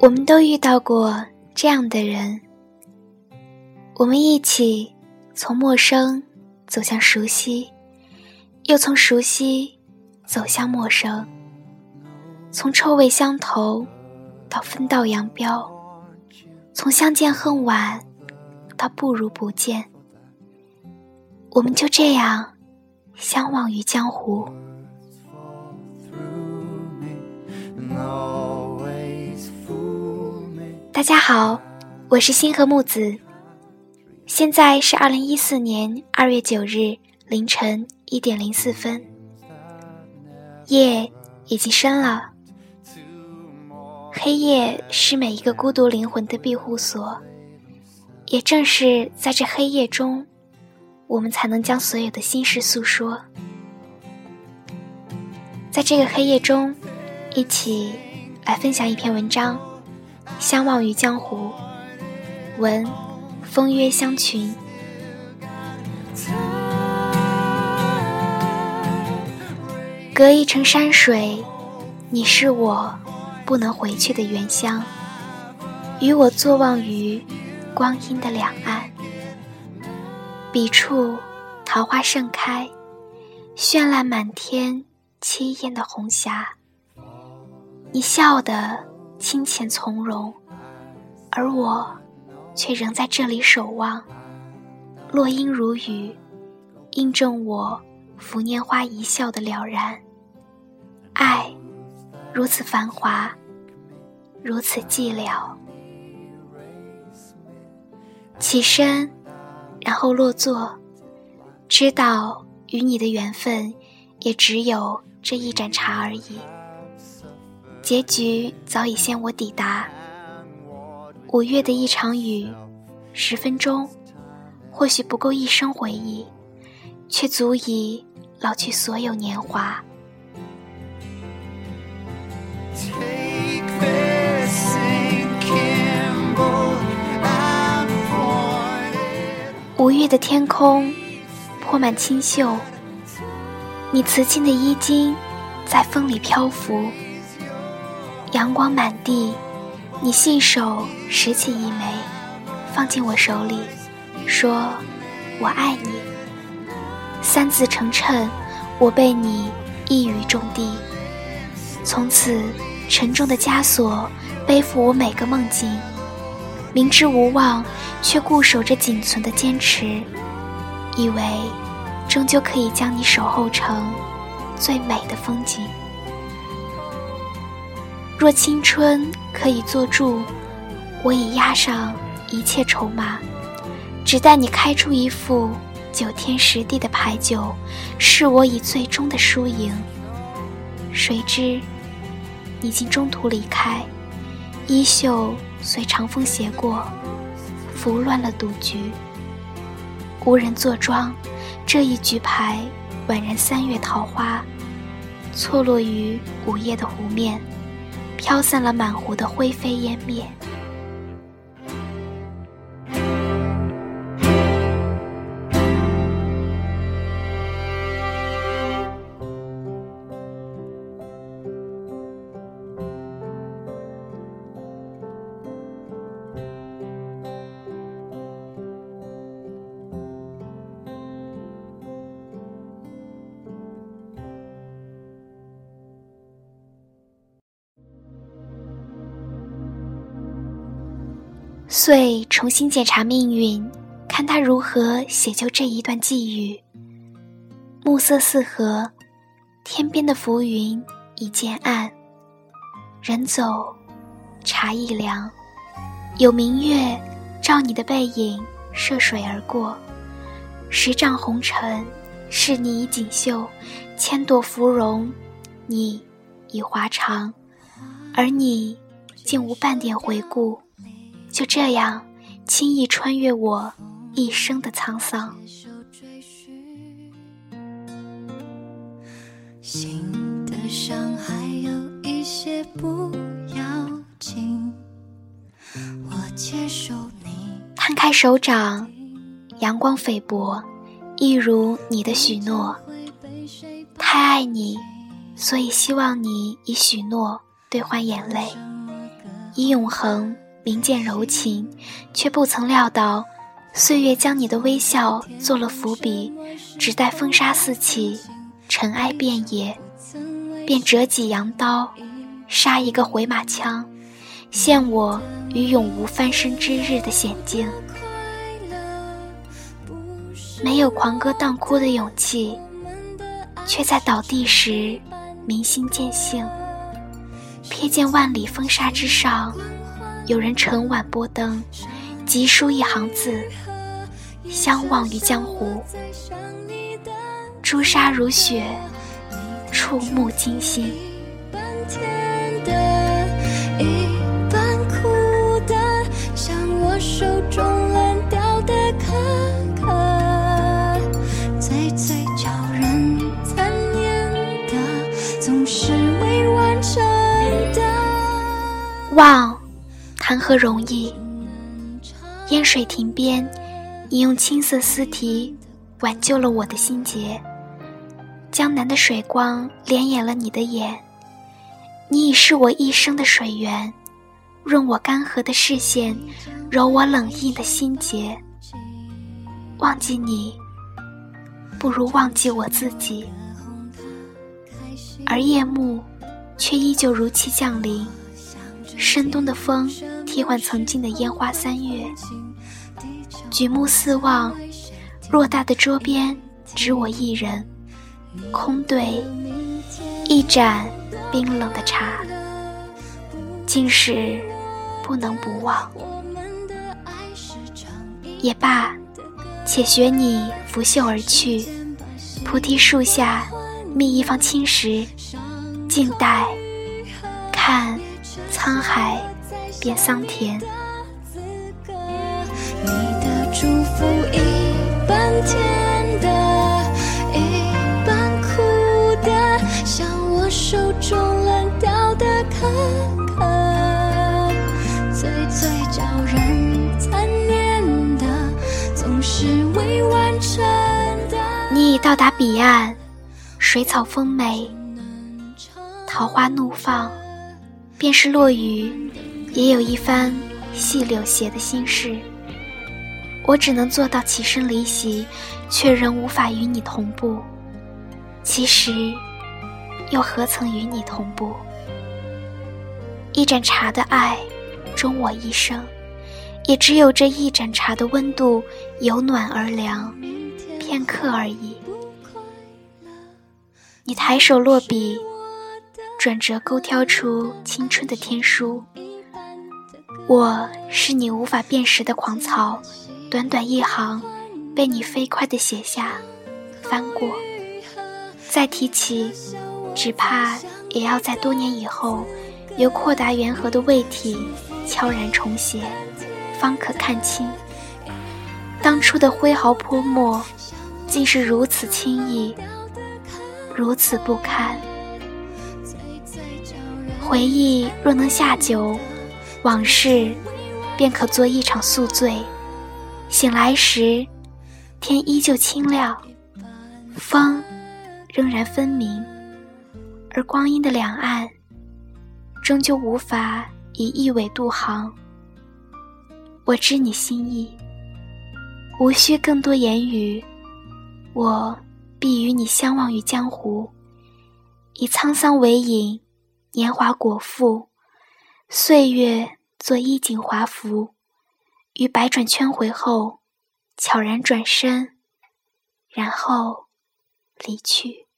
我们都遇到过这样的人，我们一起从陌生走向熟悉，又从熟悉走向陌生，从臭味相投到分道扬镳，从相见恨晚到不如不见，我们就这样相忘于江湖。大家好，我是星河木子，现在是二零一四年二月九日凌晨一点零四分，夜已经深了，黑夜是每一个孤独灵魂的庇护所，也正是在这黑夜中，我们才能将所有的心事诉说，在这个黑夜中，一起来分享一篇文章。相忘于江湖，闻风约香群。隔一程山水，你是我不能回去的原乡。与我坐望于光阴的两岸，彼处桃花盛开，绚烂满天，凄艳的红霞。你笑的。清浅从容，而我却仍在这里守望。落英如雨，印证我拂拈花一笑的了然。爱如此繁华，如此寂寥。起身，然后落座，知道与你的缘分也只有这一盏茶而已。结局早已先我抵达。五月的一场雨，十分钟，或许不够一生回忆，却足以老去所有年华。五月的天空，铺满清秀，你瓷青的衣襟在风里漂浮。阳光满地，你信手拾起一枚，放进我手里，说：“我爱你。”三字成谶，我被你一语中的。从此，沉重的枷锁背负我每个梦境，明知无望，却固守着仅存的坚持，以为终究可以将你守候成最美的风景。若青春可以做注，我已押上一切筹码，只待你开出一副九天十地的牌九，是我以最终的输赢。谁知，你竟中途离开，衣袖随长风斜过，拂乱了赌局。无人坐庄，这一局牌宛然三月桃花，错落于午夜的湖面。飘散了满湖的灰飞烟灭。遂重新检查命运，看他如何写就这一段际遇。暮色四合，天边的浮云已渐暗，人走，茶亦凉。有明月照你的背影涉水而过，十丈红尘，是你以锦绣，千朵芙蓉，你已华长，而你竟无半点回顾。就这样，轻易穿越我一生的沧桑。摊开手掌，阳光菲薄，一如你的许诺。太爱你，所以希望你以许诺兑换眼泪。以永恒明见柔情，却不曾料到，岁月将你的微笑做了伏笔，只待风沙四起，尘埃遍野，便折戟扬刀，杀一个回马枪，陷我于永无翻身之日的险境。没有狂歌荡哭的勇气，却在倒地时明心见性。瞥见万里风沙之上，有人晨晚拨灯，急书一行字：相忘于江湖。朱砂如雪，触目惊心。忘，谈何容易？烟水亭边，你用青色丝提挽救了我的心结。江南的水光连掩了你的眼，你已是我一生的水源，润我干涸的视线，揉我冷硬的心结。忘记你，不如忘记我自己。而夜幕，却依旧如期降临。深冬的风替换曾经的烟花三月，举目四望，偌大的桌边只我一人，空对一盏冰冷的茶，竟是不能不忘。也罢，且学你拂袖而去，菩提树下觅一方青石，静待看。沧海变桑田，你的祝福一半甜的，一半苦的，像我手中烂掉的可可，最最叫人残念的，总是未完成的。你已到达彼岸，水草丰美，桃花怒放。便是落雨，也有一番细柳斜的心事。我只能做到起身离席，却仍无法与你同步。其实，又何曾与你同步？一盏茶的爱，终我一生，也只有这一盏茶的温度，由暖而凉，片刻而已。你抬手落笔。转折勾挑出青春的天书，我是你无法辨识的狂草，短短一行，被你飞快地写下，翻过，再提起，只怕也要在多年以后，由阔达圆和的胃体悄然重写，方可看清，当初的挥毫泼墨，竟是如此轻易，如此不堪。回忆若能下酒，往事便可做一场宿醉。醒来时，天依旧清亮，风仍然分明，而光阴的两岸，终究无法以一苇渡航。我知你心意，无需更多言语，我必与你相忘于江湖，以沧桑为饮。年华果腹，岁月做衣锦华服，于百转圈回后，悄然转身，然后离去。